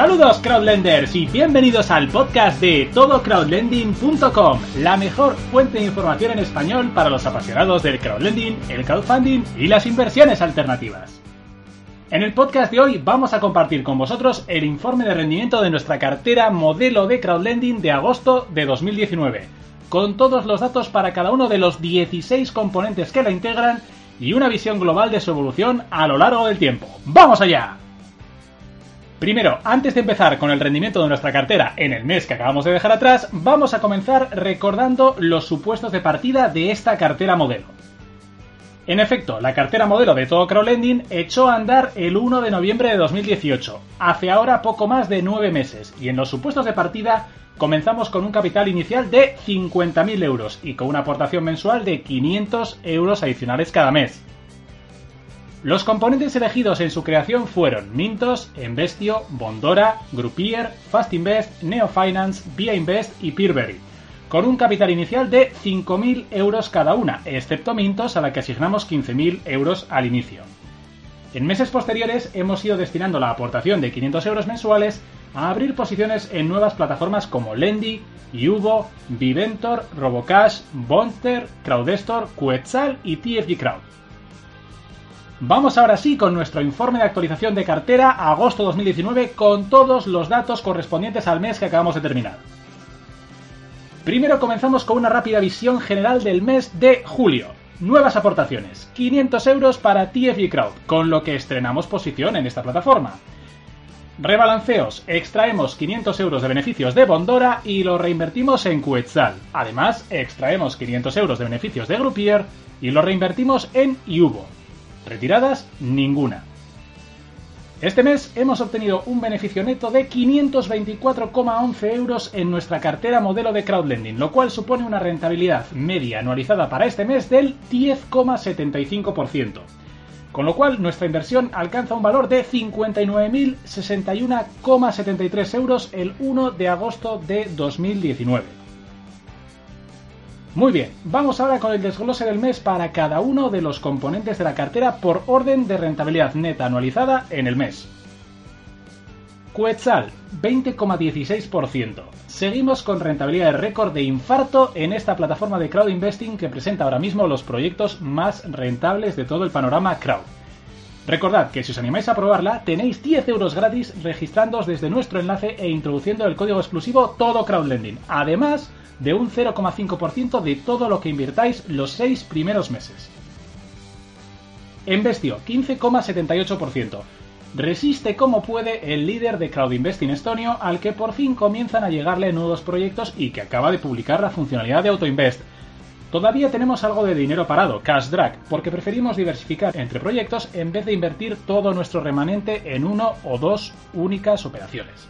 Saludos crowdlenders y bienvenidos al podcast de todocrowdlending.com, la mejor fuente de información en español para los apasionados del crowdlending, el crowdfunding y las inversiones alternativas. En el podcast de hoy vamos a compartir con vosotros el informe de rendimiento de nuestra cartera modelo de crowdlending de agosto de 2019, con todos los datos para cada uno de los 16 componentes que la integran y una visión global de su evolución a lo largo del tiempo. ¡Vamos allá! Primero, antes de empezar con el rendimiento de nuestra cartera en el mes que acabamos de dejar atrás, vamos a comenzar recordando los supuestos de partida de esta cartera modelo. En efecto, la cartera modelo de todo Crowdlending echó a andar el 1 de noviembre de 2018, hace ahora poco más de 9 meses, y en los supuestos de partida comenzamos con un capital inicial de 50.000 euros y con una aportación mensual de 500 euros adicionales cada mes. Los componentes elegidos en su creación fueron Mintos, Investio, Bondora, Groupier, Fast Invest, Neo Finance, Via Invest y Peerberry, con un capital inicial de 5.000 euros cada una, excepto Mintos a la que asignamos 15.000 euros al inicio. En meses posteriores hemos ido destinando la aportación de 500 euros mensuales a abrir posiciones en nuevas plataformas como Lendy, Yubo, Viventor, Robocash, Bonter, Crowdestor, Quetzal y TFG Crowd. Vamos ahora sí con nuestro informe de actualización de cartera agosto 2019 con todos los datos correspondientes al mes que acabamos de terminar. Primero comenzamos con una rápida visión general del mes de julio. Nuevas aportaciones, 500 euros para TFG Crowd, con lo que estrenamos posición en esta plataforma. Rebalanceos, extraemos 500 euros de beneficios de Bondora y lo reinvertimos en Quetzal. Además, extraemos 500 euros de beneficios de Groupier y lo reinvertimos en Yubo. Retiradas, ninguna. Este mes hemos obtenido un beneficio neto de 524,11 euros en nuestra cartera modelo de crowdlending, lo cual supone una rentabilidad media anualizada para este mes del 10,75%. Con lo cual nuestra inversión alcanza un valor de 59.061,73 euros el 1 de agosto de 2019. Muy bien, vamos ahora con el desglose del mes para cada uno de los componentes de la cartera por orden de rentabilidad neta anualizada en el mes. Quetzal, 20,16%. Seguimos con rentabilidad de récord de infarto en esta plataforma de crowd investing que presenta ahora mismo los proyectos más rentables de todo el panorama crowd. Recordad que si os animáis a probarla, tenéis 10 euros gratis registrándoos desde nuestro enlace e introduciendo el código exclusivo Todo Crowdlending. Además, de un 0,5% de todo lo que invirtáis los 6 primeros meses. Investio, 15,78%. Resiste como puede el líder de crowd investing estonio al que por fin comienzan a llegarle nuevos proyectos y que acaba de publicar la funcionalidad de AutoInvest. Todavía tenemos algo de dinero parado, cash drag, porque preferimos diversificar entre proyectos en vez de invertir todo nuestro remanente en uno o dos únicas operaciones.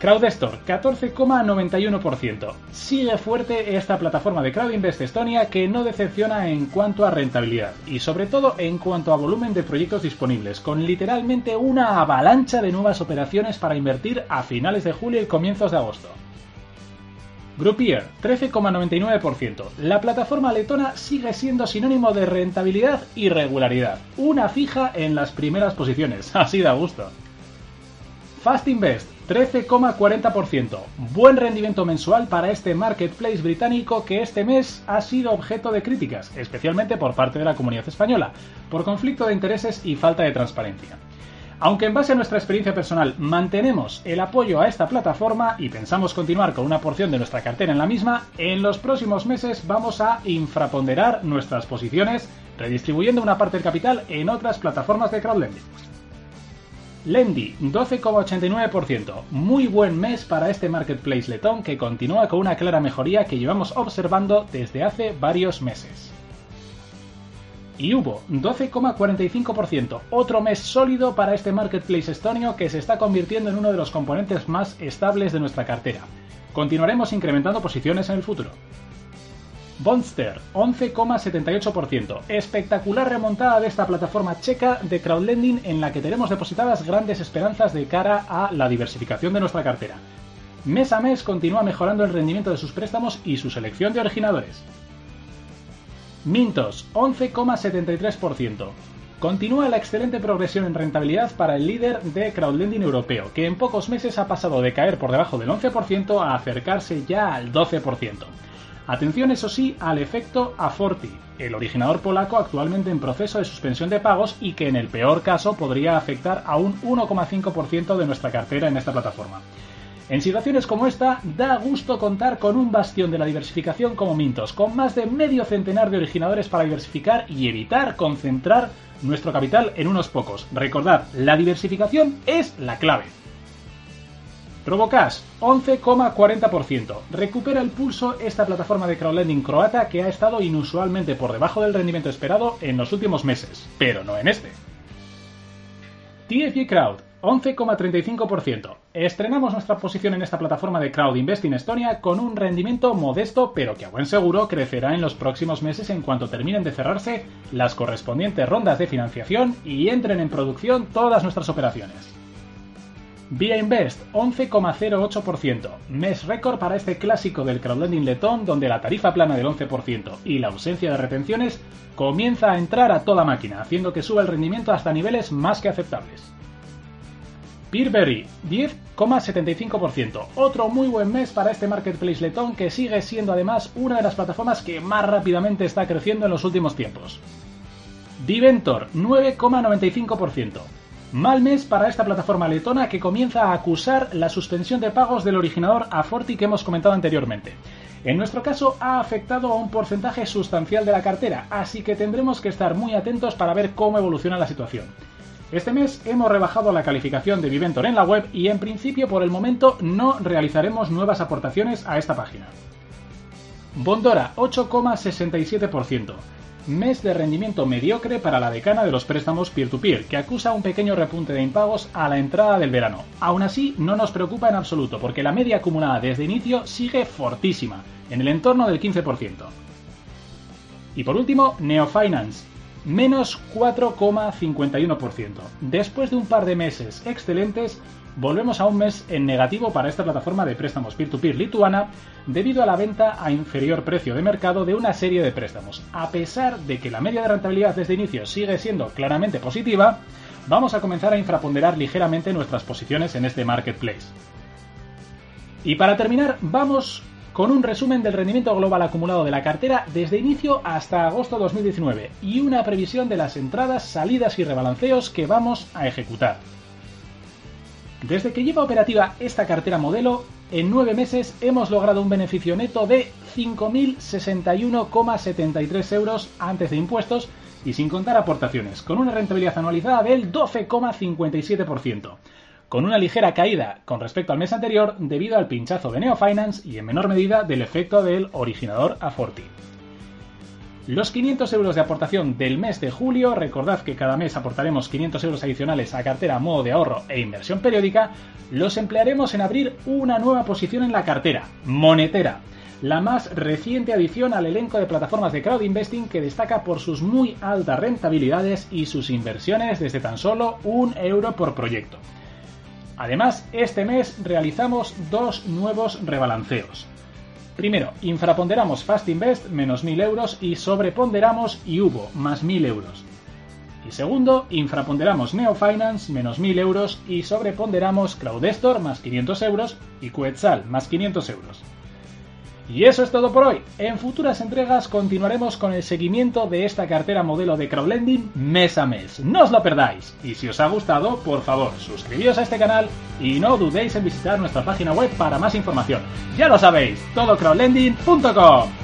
CrowdStore, 14,91%. Sigue fuerte esta plataforma de CrowdInvest Estonia que no decepciona en cuanto a rentabilidad y sobre todo en cuanto a volumen de proyectos disponibles, con literalmente una avalancha de nuevas operaciones para invertir a finales de julio y comienzos de agosto. Groupier, 13,99%. La plataforma letona sigue siendo sinónimo de rentabilidad y regularidad. Una fija en las primeras posiciones. Así da gusto. Fast Invest, 13,40%. Buen rendimiento mensual para este marketplace británico que este mes ha sido objeto de críticas, especialmente por parte de la comunidad española, por conflicto de intereses y falta de transparencia. Aunque en base a nuestra experiencia personal mantenemos el apoyo a esta plataforma y pensamos continuar con una porción de nuestra cartera en la misma, en los próximos meses vamos a infraponderar nuestras posiciones, redistribuyendo una parte del capital en otras plataformas de crowdlending. Lendy, 12,89%. Muy buen mes para este marketplace letón que continúa con una clara mejoría que llevamos observando desde hace varios meses. Y hubo 12,45%, otro mes sólido para este marketplace estonio que se está convirtiendo en uno de los componentes más estables de nuestra cartera. Continuaremos incrementando posiciones en el futuro. Bonster, 11,78%. Espectacular remontada de esta plataforma checa de crowdlending en la que tenemos depositadas grandes esperanzas de cara a la diversificación de nuestra cartera. Mes a mes continúa mejorando el rendimiento de sus préstamos y su selección de originadores. Mintos, 11,73%. Continúa la excelente progresión en rentabilidad para el líder de crowdlending europeo, que en pocos meses ha pasado de caer por debajo del 11% a acercarse ya al 12%. Atención, eso sí, al efecto Aforti, el originador polaco actualmente en proceso de suspensión de pagos y que en el peor caso podría afectar a un 1,5% de nuestra cartera en esta plataforma. En situaciones como esta, da gusto contar con un bastión de la diversificación como Mintos, con más de medio centenar de originadores para diversificar y evitar concentrar nuestro capital en unos pocos. Recordad, la diversificación es la clave. Robocash, 11,40%. Recupera el pulso esta plataforma de crowdlending croata que ha estado inusualmente por debajo del rendimiento esperado en los últimos meses, pero no en este. TFG Crowd, 11,35%. Estrenamos nuestra posición en esta plataforma de Crowd Investing Estonia con un rendimiento modesto, pero que a buen seguro crecerá en los próximos meses en cuanto terminen de cerrarse las correspondientes rondas de financiación y entren en producción todas nuestras operaciones. Via Invest, 11,08%. Mes récord para este clásico del crowdlending letón donde la tarifa plana del 11% y la ausencia de retenciones comienza a entrar a toda máquina, haciendo que suba el rendimiento hasta niveles más que aceptables. Peerberry, 10,75%. Otro muy buen mes para este marketplace letón que sigue siendo además una de las plataformas que más rápidamente está creciendo en los últimos tiempos. Diventor, 9,95%. Mal mes para esta plataforma letona que comienza a acusar la suspensión de pagos del originador Aforti que hemos comentado anteriormente. En nuestro caso ha afectado a un porcentaje sustancial de la cartera, así que tendremos que estar muy atentos para ver cómo evoluciona la situación. Este mes hemos rebajado la calificación de Viventor en la web y en principio por el momento no realizaremos nuevas aportaciones a esta página. Bondora 8,67% mes de rendimiento mediocre para la decana de los préstamos peer-to-peer, que acusa un pequeño repunte de impagos a la entrada del verano. Aún así, no nos preocupa en absoluto, porque la media acumulada desde inicio sigue fortísima, en el entorno del 15%. Y por último, Neofinance, menos 4,51%. Después de un par de meses excelentes, volvemos a un mes en negativo para esta plataforma de préstamos peer-to-peer lituana debido a la venta a inferior precio de mercado de una serie de préstamos. A pesar de que la media de rentabilidad desde inicio sigue siendo claramente positiva, vamos a comenzar a infraponderar ligeramente nuestras posiciones en este marketplace. Y para terminar, vamos con un resumen del rendimiento global acumulado de la cartera desde inicio hasta agosto 2019 y una previsión de las entradas, salidas y rebalanceos que vamos a ejecutar. Desde que lleva operativa esta cartera modelo, en nueve meses hemos logrado un beneficio neto de 5.061,73 euros antes de impuestos y sin contar aportaciones, con una rentabilidad anualizada del 12,57%, con una ligera caída con respecto al mes anterior debido al pinchazo de Neofinance y en menor medida del efecto del originador Aforti. Los 500 euros de aportación del mes de julio, recordad que cada mes aportaremos 500 euros adicionales a cartera modo de ahorro e inversión periódica, los emplearemos en abrir una nueva posición en la cartera, Monetera, la más reciente adición al elenco de plataformas de crowd investing que destaca por sus muy altas rentabilidades y sus inversiones desde tan solo un euro por proyecto. Además, este mes realizamos dos nuevos rebalanceos. Primero, infraponderamos Fast Invest menos 1000 euros y sobreponderamos Iubo más 1000 euros. Y segundo, infraponderamos Neofinance menos 1000 euros y sobreponderamos Crowdestor más 500 euros y Quetzal más 500 euros. Y eso es todo por hoy. En futuras entregas continuaremos con el seguimiento de esta cartera modelo de crowdlending mes a mes. No os lo perdáis. Y si os ha gustado, por favor, suscribíos a este canal y no dudéis en visitar nuestra página web para más información. Ya lo sabéis, todocrowdlending.com.